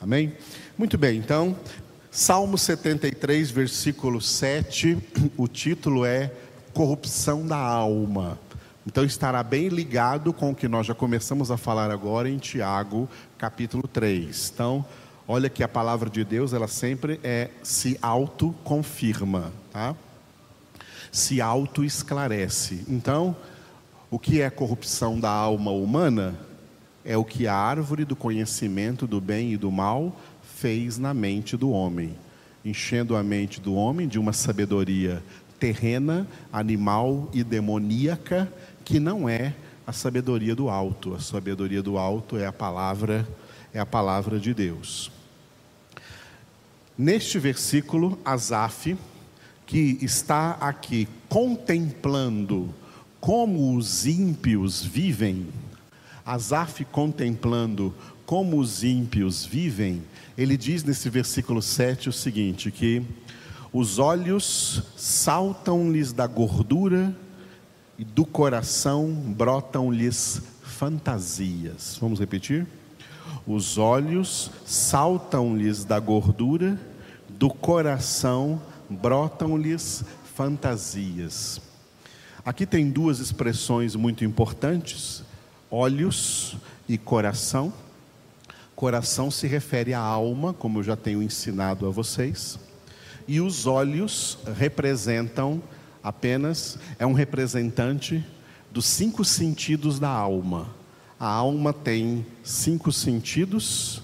Amém? Muito bem, então, Salmo 73, versículo 7, o título é Corrupção da Alma. Então estará bem ligado com o que nós já começamos a falar agora em Tiago, capítulo 3. Então, olha que a palavra de Deus, ela sempre é se autoconfirma, tá? Se auto-esclarece. Então, o que é corrupção da alma humana? É o que a árvore do conhecimento do bem e do mal fez na mente do homem, enchendo a mente do homem de uma sabedoria terrena, animal e demoníaca que não é a sabedoria do alto. A sabedoria do alto é a palavra, é a palavra de Deus. Neste versículo, Asaf, que está aqui contemplando como os ímpios vivem, Asaf contemplando como os ímpios vivem, ele diz nesse versículo 7 o seguinte: que os olhos saltam-lhes da gordura e do coração brotam-lhes fantasias. Vamos repetir? Os olhos saltam-lhes da gordura, do coração brotam-lhes fantasias. Aqui tem duas expressões muito importantes: olhos e coração. Coração se refere à alma, como eu já tenho ensinado a vocês, e os olhos representam apenas é um representante dos cinco sentidos da alma. A alma tem cinco sentidos,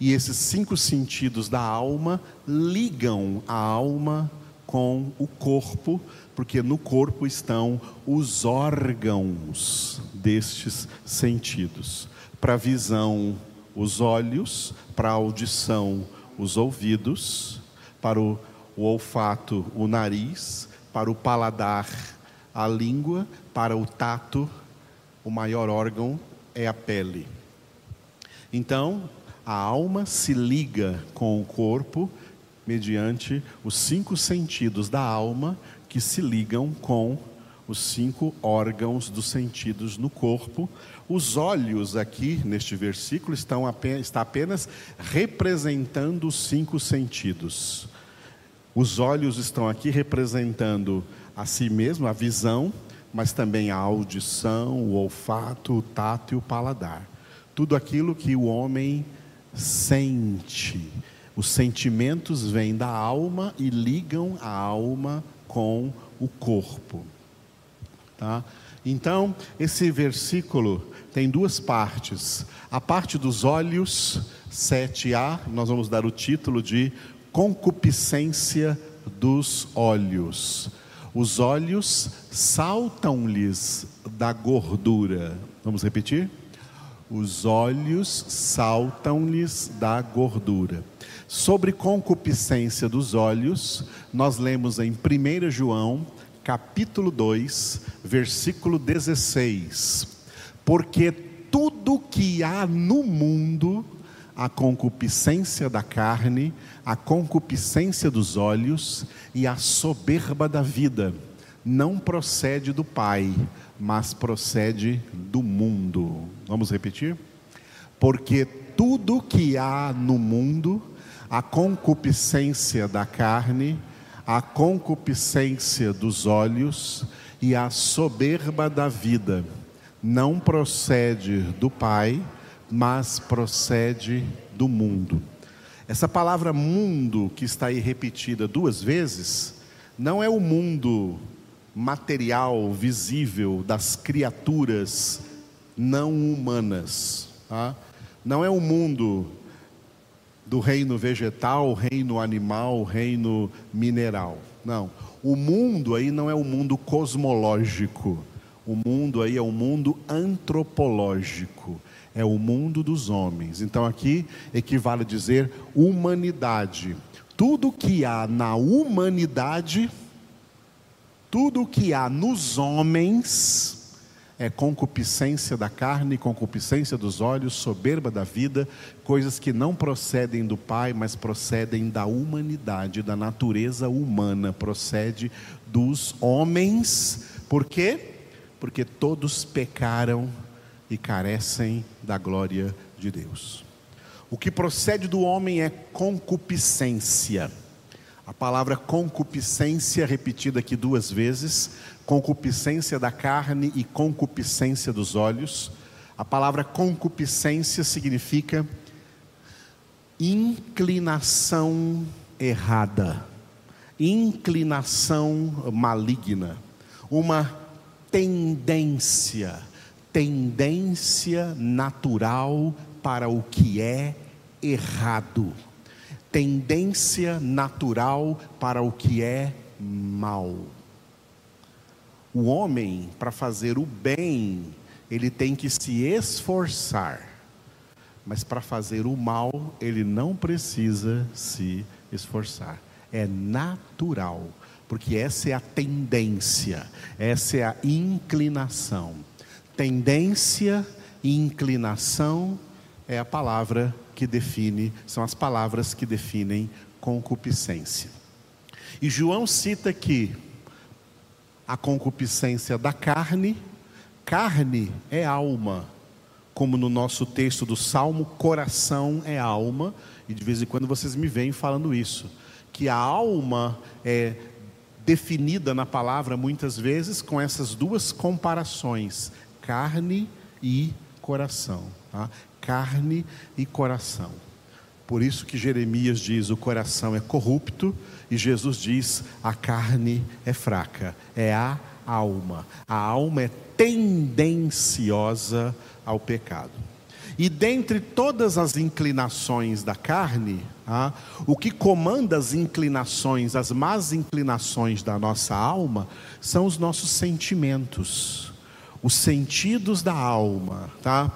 e esses cinco sentidos da alma ligam a alma com o corpo, porque no corpo estão os órgãos destes sentidos. Para a visão, os olhos, para a audição, os ouvidos, para o, o olfato, o nariz, para o paladar, a língua, para o tato, o maior órgão é a pele. Então, a alma se liga com o corpo mediante os cinco sentidos da alma que se ligam com os cinco órgãos dos sentidos no corpo. Os olhos aqui neste versículo estão apenas, está apenas representando os cinco sentidos. Os olhos estão aqui representando a si mesmo, a visão, mas também a audição, o olfato, o tato e o paladar. Tudo aquilo que o homem sente. Os sentimentos vêm da alma e ligam a alma com o corpo. Tá? Então, esse versículo tem duas partes. A parte dos olhos, 7a, nós vamos dar o título de concupiscência dos olhos. Os olhos saltam-lhes da gordura. Vamos repetir? Os olhos saltam-lhes da gordura. Sobre concupiscência dos olhos, nós lemos em 1 João, capítulo 2, versículo 16. Porque tudo que há no mundo, a concupiscência da carne, a concupiscência dos olhos e a soberba da vida não procede do Pai, mas procede do mundo. Vamos repetir? Porque tudo que há no mundo, a concupiscência da carne, a concupiscência dos olhos e a soberba da vida, não procede do Pai, mas procede do mundo. Essa palavra mundo que está aí repetida duas vezes, não é o mundo material, visível das criaturas não humanas. Tá? Não é o mundo do reino vegetal, reino animal, reino mineral. Não. O mundo aí não é o mundo cosmológico. O mundo aí é o mundo antropológico é o mundo dos homens. Então aqui equivale a dizer humanidade. Tudo que há na humanidade, tudo que há nos homens, é concupiscência da carne, concupiscência dos olhos, soberba da vida, coisas que não procedem do Pai, mas procedem da humanidade, da natureza humana, procede dos homens. Por quê? Porque todos pecaram e carecem da glória de Deus. O que procede do homem é concupiscência. A palavra concupiscência, repetida aqui duas vezes, concupiscência da carne e concupiscência dos olhos. A palavra concupiscência significa inclinação errada, inclinação maligna, uma tendência, tendência natural para o que é errado, tendência natural para o que é mal. O homem, para fazer o bem, ele tem que se esforçar, mas para fazer o mal, ele não precisa se esforçar, é natural, porque essa é a tendência, essa é a inclinação. Tendência e inclinação é a palavra que define, são as palavras que definem concupiscência. E João cita que a concupiscência da carne, carne é alma, como no nosso texto do Salmo, coração é alma, e de vez em quando vocês me veem falando isso, que a alma é definida na palavra muitas vezes com essas duas comparações, carne e coração. Tá? Carne e coração. Por isso que Jeremias diz: o coração é corrupto, e Jesus diz: a carne é fraca, é a alma. A alma é tendenciosa ao pecado. E dentre todas as inclinações da carne, ah, o que comanda as inclinações, as más inclinações da nossa alma, são os nossos sentimentos, os sentidos da alma, tá?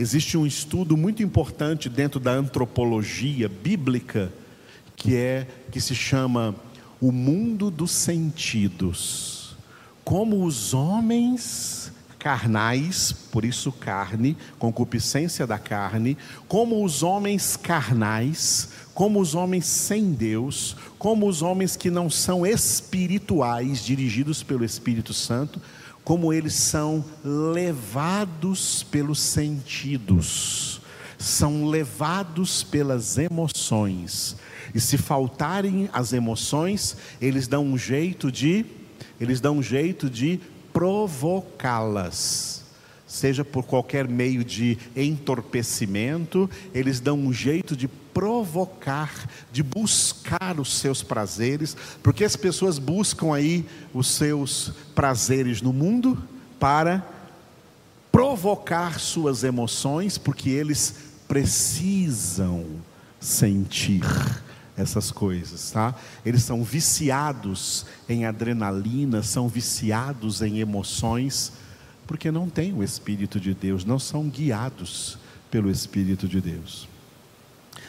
Existe um estudo muito importante dentro da antropologia bíblica que é que se chama o mundo dos sentidos. Como os homens carnais, por isso carne, concupiscência da carne, como os homens carnais, como os homens sem Deus, como os homens que não são espirituais, dirigidos pelo Espírito Santo, como eles são levados pelos sentidos, são levados pelas emoções. E se faltarem as emoções, eles dão um jeito de eles dão um jeito de provocá-las. Seja por qualquer meio de entorpecimento, eles dão um jeito de provocar, de buscar os seus prazeres, porque as pessoas buscam aí os seus prazeres no mundo para provocar suas emoções, porque eles precisam sentir essas coisas, tá? Eles são viciados em adrenalina, são viciados em emoções, porque não têm o Espírito de Deus, não são guiados pelo Espírito de Deus.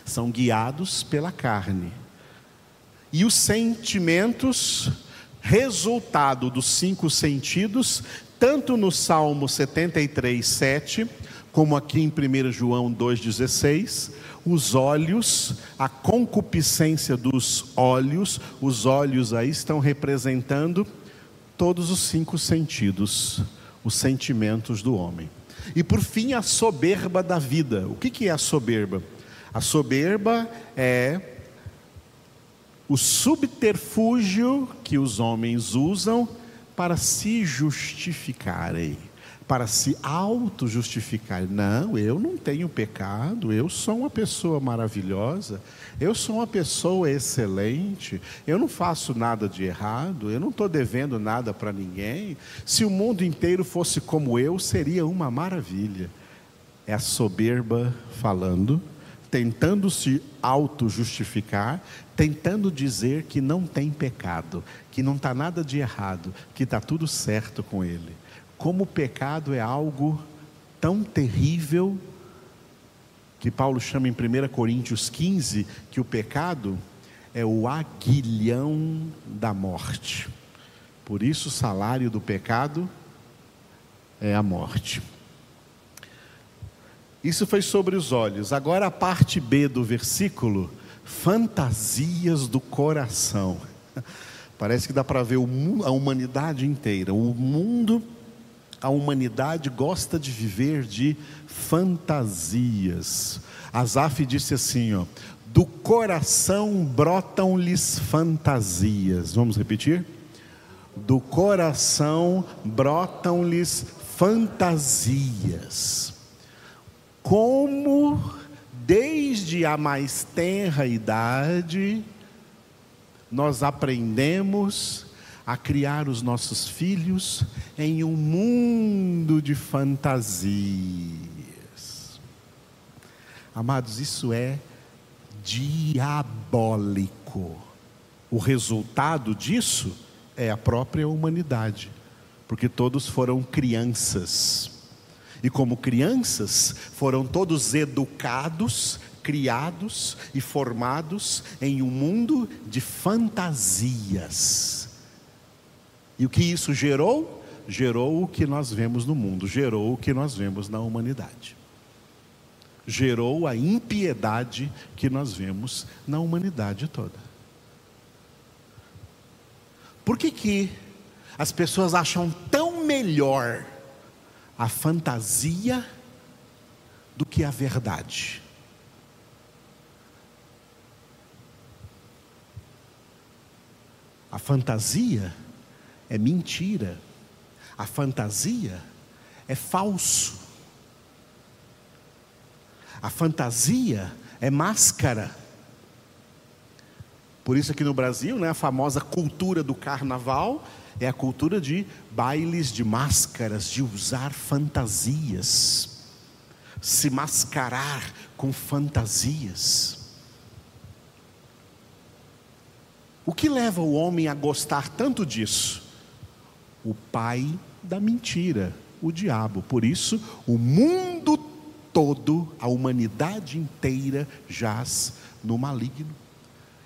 São guiados pela carne. E os sentimentos, resultado dos cinco sentidos, tanto no Salmo 73, 7, como aqui em 1 João 2,16, os olhos, a concupiscência dos olhos, os olhos aí estão representando todos os cinco sentidos, os sentimentos do homem. E por fim, a soberba da vida. O que, que é a soberba? A soberba é o subterfúgio que os homens usam para se justificarem para se auto-justificar. Não, eu não tenho pecado, eu sou uma pessoa maravilhosa, eu sou uma pessoa excelente, eu não faço nada de errado, eu não estou devendo nada para ninguém. Se o mundo inteiro fosse como eu, seria uma maravilha. É a soberba falando, tentando se auto-justificar, tentando dizer que não tem pecado, que não está nada de errado, que está tudo certo com ele como o pecado é algo tão terrível, que Paulo chama em 1 Coríntios 15, que o pecado é o aguilhão da morte. Por isso, o salário do pecado é a morte. Isso foi sobre os olhos. Agora a parte B do versículo, fantasias do coração. Parece que dá para ver a humanidade inteira, o mundo a humanidade gosta de viver de fantasias. Asaf disse assim, ó, do coração brotam-lhes fantasias. Vamos repetir? Do coração brotam-lhes fantasias. Como desde a mais tenra idade nós aprendemos a criar os nossos filhos em um mundo de fantasias. Amados, isso é diabólico. O resultado disso é a própria humanidade, porque todos foram crianças. E como crianças, foram todos educados, criados e formados em um mundo de fantasias. E o que isso gerou? Gerou o que nós vemos no mundo, gerou o que nós vemos na humanidade. Gerou a impiedade que nós vemos na humanidade toda. Por que, que as pessoas acham tão melhor a fantasia do que a verdade? A fantasia é mentira. A fantasia é falso. A fantasia é máscara. Por isso aqui no Brasil, né, a famosa cultura do carnaval é a cultura de bailes de máscaras, de usar fantasias, se mascarar com fantasias. O que leva o homem a gostar tanto disso? o pai da mentira, o diabo. Por isso, o mundo todo, a humanidade inteira jaz no maligno.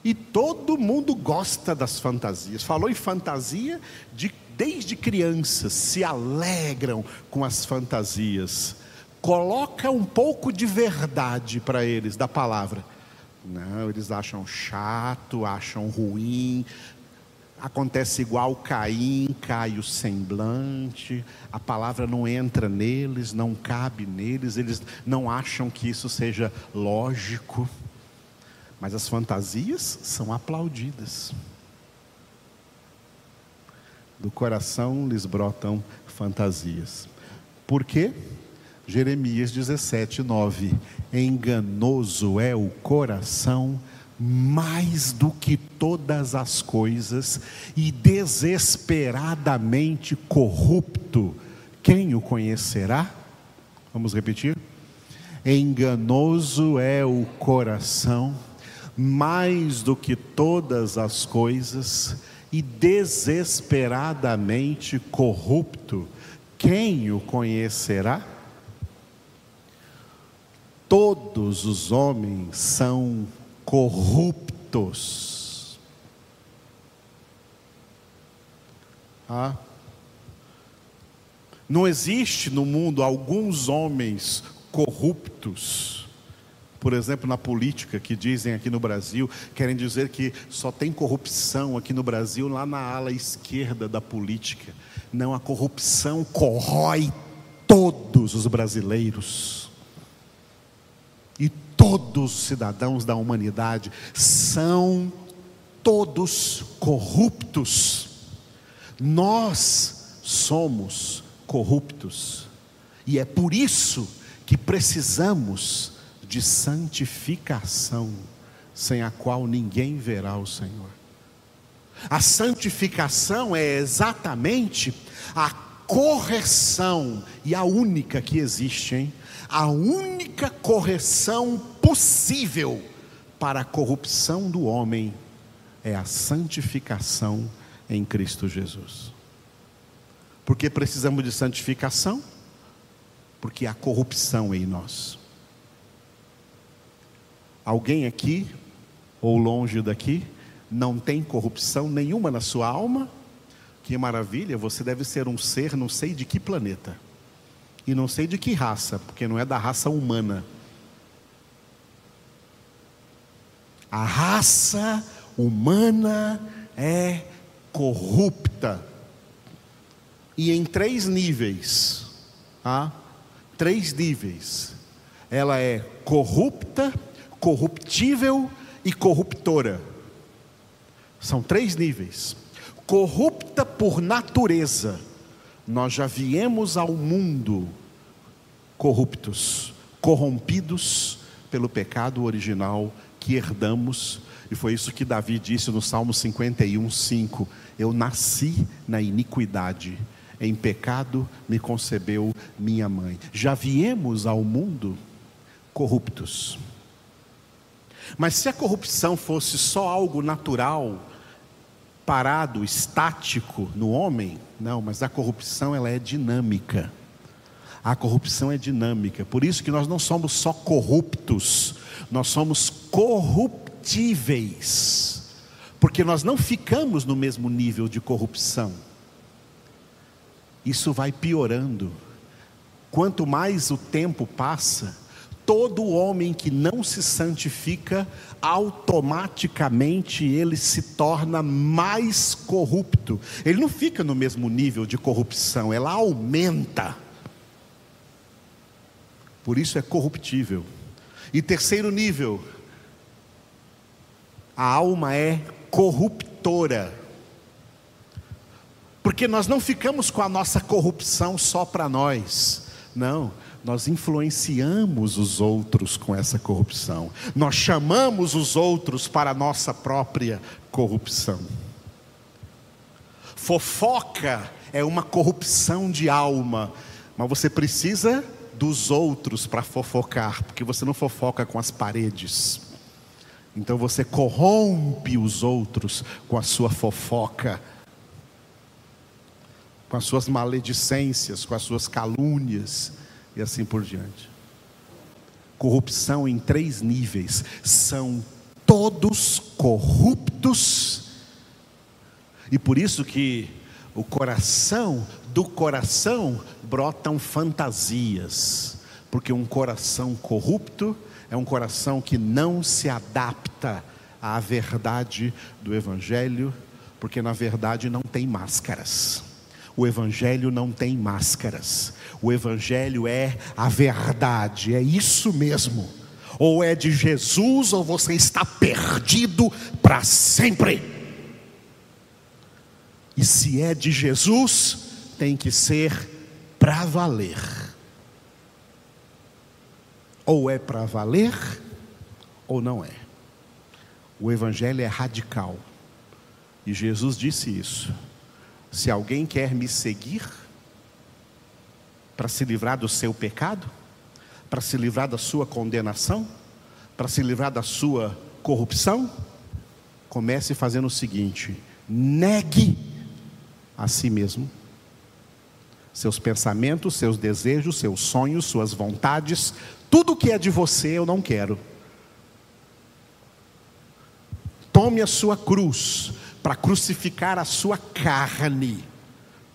E todo mundo gosta das fantasias. Falou em fantasia, de, desde crianças se alegram com as fantasias. Coloca um pouco de verdade para eles da palavra. Não, eles acham chato, acham ruim, acontece igual Caim, cai o semblante, a palavra não entra neles, não cabe neles, eles não acham que isso seja lógico, mas as fantasias são aplaudidas. Do coração lhes brotam fantasias. Por quê? Jeremias 17, 9. Enganoso é o coração mais do que todas as coisas e desesperadamente corrupto, quem o conhecerá? Vamos repetir? Enganoso é o coração, mais do que todas as coisas, e desesperadamente corrupto, quem o conhecerá? Todos os homens são corruptos. Ah. Não existe no mundo alguns homens corruptos, por exemplo, na política, que dizem aqui no Brasil, querem dizer que só tem corrupção aqui no Brasil, lá na ala esquerda da política. Não, a corrupção corrói todos os brasileiros. E todos os cidadãos da humanidade são todos corruptos. Nós somos corruptos. E é por isso que precisamos de santificação, sem a qual ninguém verá o Senhor. A santificação é exatamente a correção, e a única que existe, hein? A única correção possível para a corrupção do homem é a santificação em Cristo Jesus. Por que precisamos de santificação? Porque há corrupção em nós. Alguém aqui, ou longe daqui, não tem corrupção nenhuma na sua alma? Que maravilha, você deve ser um ser não sei de que planeta. E não sei de que raça, porque não é da raça humana. A raça humana é corrupta. e em três níveis. Tá? Três níveis. Ela é corrupta, corruptível e corruptora. São três níveis. Corrupta por natureza. Nós já viemos ao mundo corruptos, corrompidos pelo pecado original que herdamos. E foi isso que Davi disse no Salmo 51, 5. Eu nasci na iniquidade, em pecado me concebeu minha mãe. Já viemos ao mundo corruptos. Mas se a corrupção fosse só algo natural, parado, estático no homem, não, mas a corrupção ela é dinâmica. A corrupção é dinâmica. Por isso que nós não somos só corruptos, nós somos corruptíveis. Porque nós não ficamos no mesmo nível de corrupção. Isso vai piorando. Quanto mais o tempo passa, todo homem que não se santifica, automaticamente ele se torna mais corrupto. Ele não fica no mesmo nível de corrupção, ela aumenta. Por isso é corruptível. E terceiro nível, a alma é corruptora. Porque nós não ficamos com a nossa corrupção só para nós. Não, nós influenciamos os outros com essa corrupção. Nós chamamos os outros para a nossa própria corrupção. Fofoca é uma corrupção de alma, mas você precisa dos outros para fofocar, porque você não fofoca com as paredes. Então você corrompe os outros com a sua fofoca, com as suas maledicências, com as suas calúnias e assim por diante. Corrupção em três níveis, são todos corruptos, e por isso que o coração, do coração brotam fantasias, porque um coração corrupto é um coração que não se adapta à verdade do Evangelho, porque na verdade não tem máscaras. O Evangelho não tem máscaras, o Evangelho é a verdade, é isso mesmo. Ou é de Jesus, ou você está perdido para sempre. E se é de Jesus, tem que ser para valer. Ou é para valer, ou não é. O Evangelho é radical. E Jesus disse isso. Se alguém quer me seguir, para se livrar do seu pecado, para se livrar da sua condenação, para se livrar da sua corrupção, comece fazendo o seguinte: negue a si mesmo. Seus pensamentos, seus desejos, seus sonhos, suas vontades, tudo que é de você eu não quero. Tome a sua cruz para crucificar a sua carne.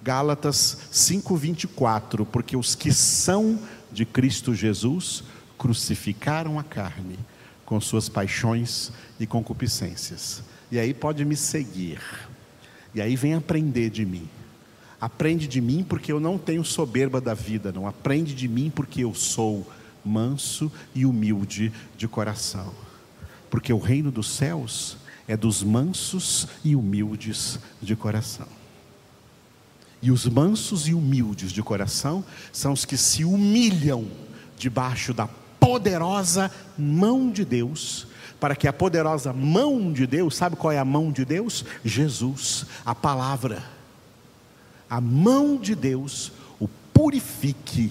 Gálatas 5:24, porque os que são de Cristo Jesus crucificaram a carne com suas paixões e concupiscências. E aí pode me seguir. E aí vem aprender de mim. Aprende de mim porque eu não tenho soberba da vida, não. Aprende de mim porque eu sou manso e humilde de coração. Porque o reino dos céus é dos mansos e humildes de coração. E os mansos e humildes de coração são os que se humilham debaixo da poderosa mão de Deus para que a poderosa mão de Deus, sabe qual é a mão de Deus? Jesus, a palavra. A mão de Deus o purifique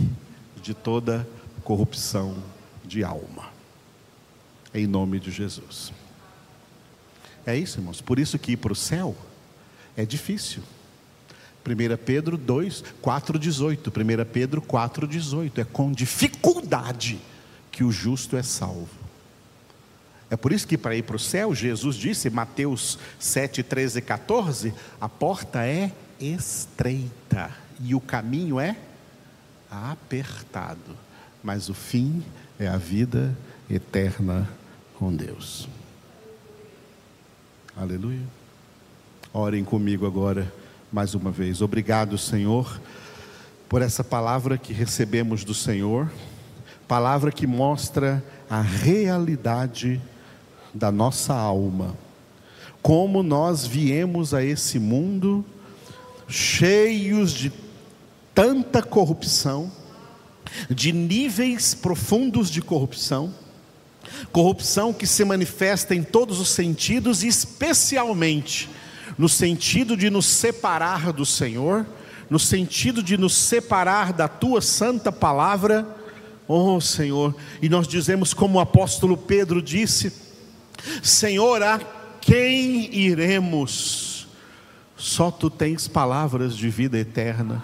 de toda corrupção de alma. Em nome de Jesus. É isso, irmãos. Por isso que ir para o céu é difícil. 1 Pedro 2, 4,18. 1 Pedro 4,18. É com dificuldade que o justo é salvo. É por isso que para ir para o céu, Jesus disse, Mateus 7, 13 e 14: a porta é estreita e o caminho é apertado, mas o fim é a vida eterna com Deus. Aleluia. Orem comigo agora mais uma vez. Obrigado, Senhor, por essa palavra que recebemos do Senhor, palavra que mostra a realidade da nossa alma. Como nós viemos a esse mundo cheios de tanta corrupção, de níveis profundos de corrupção, corrupção que se manifesta em todos os sentidos, especialmente no sentido de nos separar do Senhor, no sentido de nos separar da tua santa palavra, oh Senhor, e nós dizemos como o apóstolo Pedro disse: Senhor, a quem iremos? Só tu tens palavras de vida eterna.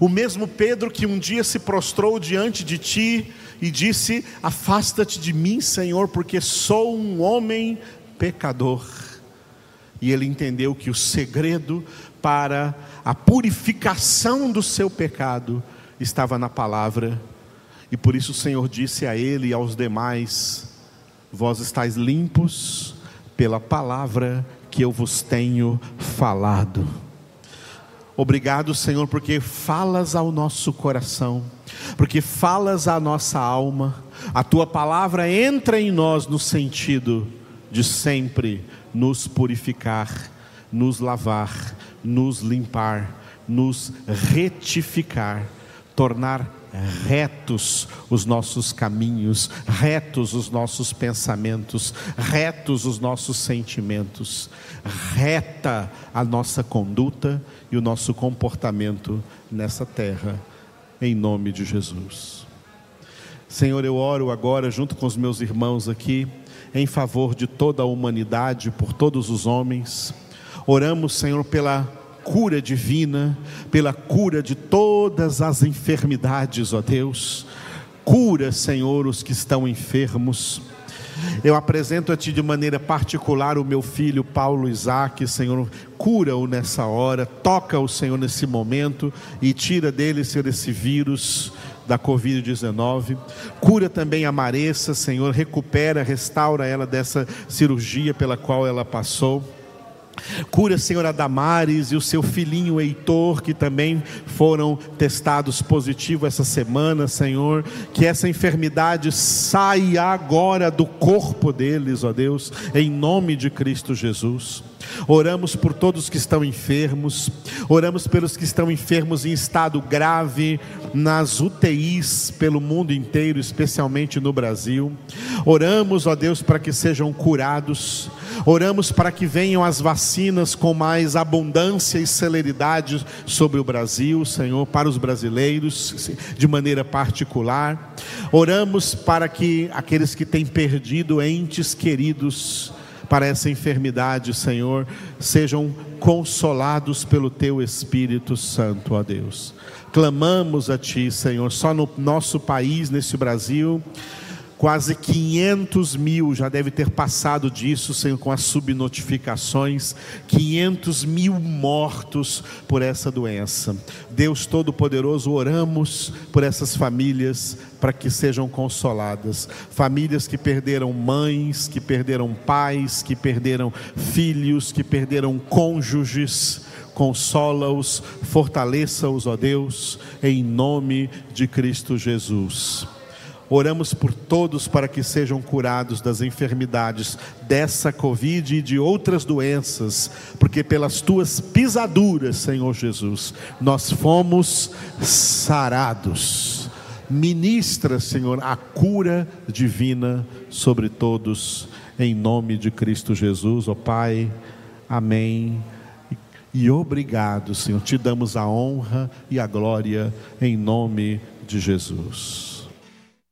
O mesmo Pedro que um dia se prostrou diante de ti e disse: Afasta-te de mim, Senhor, porque sou um homem pecador. E ele entendeu que o segredo para a purificação do seu pecado estava na palavra. E por isso o Senhor disse a ele e aos demais: Vós estáis limpos pela palavra que eu vos tenho falado. Obrigado, Senhor, porque falas ao nosso coração, porque falas à nossa alma, a tua palavra entra em nós no sentido de sempre nos purificar, nos lavar, nos limpar, nos retificar, tornar retos os nossos caminhos, retos os nossos pensamentos, retos os nossos sentimentos, reta a nossa conduta e o nosso comportamento nessa terra, em nome de Jesus. Senhor, eu oro agora junto com os meus irmãos aqui, em favor de toda a humanidade, por todos os homens. Oramos, Senhor, pela cura divina, pela cura de todas as enfermidades, ó Deus. Cura, Senhor, os que estão enfermos. Eu apresento a Ti de maneira particular o meu filho Paulo Isaac, Senhor, cura-o nessa hora, toca-o, Senhor, nesse momento e tira dele, Senhor, esse vírus da Covid-19. Cura também a Maressa, Senhor, recupera, restaura ela dessa cirurgia pela qual ela passou. Cura, Senhor, a Damares e o seu filhinho Heitor, que também foram testados positivos essa semana, Senhor. Que essa enfermidade saia agora do corpo deles, ó Deus, em nome de Cristo Jesus. Oramos por todos que estão enfermos, oramos pelos que estão enfermos em estado grave nas UTIs pelo mundo inteiro, especialmente no Brasil. Oramos, ó Deus, para que sejam curados. Oramos para que venham as vacinas com mais abundância e celeridade sobre o Brasil, Senhor, para os brasileiros, de maneira particular. Oramos para que aqueles que têm perdido entes queridos, para essa enfermidade, Senhor, sejam consolados pelo Teu Espírito Santo, ó Deus. Clamamos a Ti, Senhor, só no nosso país, nesse Brasil Quase 500 mil já deve ter passado disso, Senhor, com as subnotificações. 500 mil mortos por essa doença. Deus Todo-Poderoso, oramos por essas famílias para que sejam consoladas. Famílias que perderam mães, que perderam pais, que perderam filhos, que perderam cônjuges consola-os, fortaleça-os, ó Deus, em nome de Cristo Jesus. Oramos por todos para que sejam curados das enfermidades dessa Covid e de outras doenças, porque pelas tuas pisaduras, Senhor Jesus, nós fomos sarados. Ministra, Senhor, a cura divina sobre todos, em nome de Cristo Jesus, ó Pai. Amém. E obrigado, Senhor. Te damos a honra e a glória em nome de Jesus.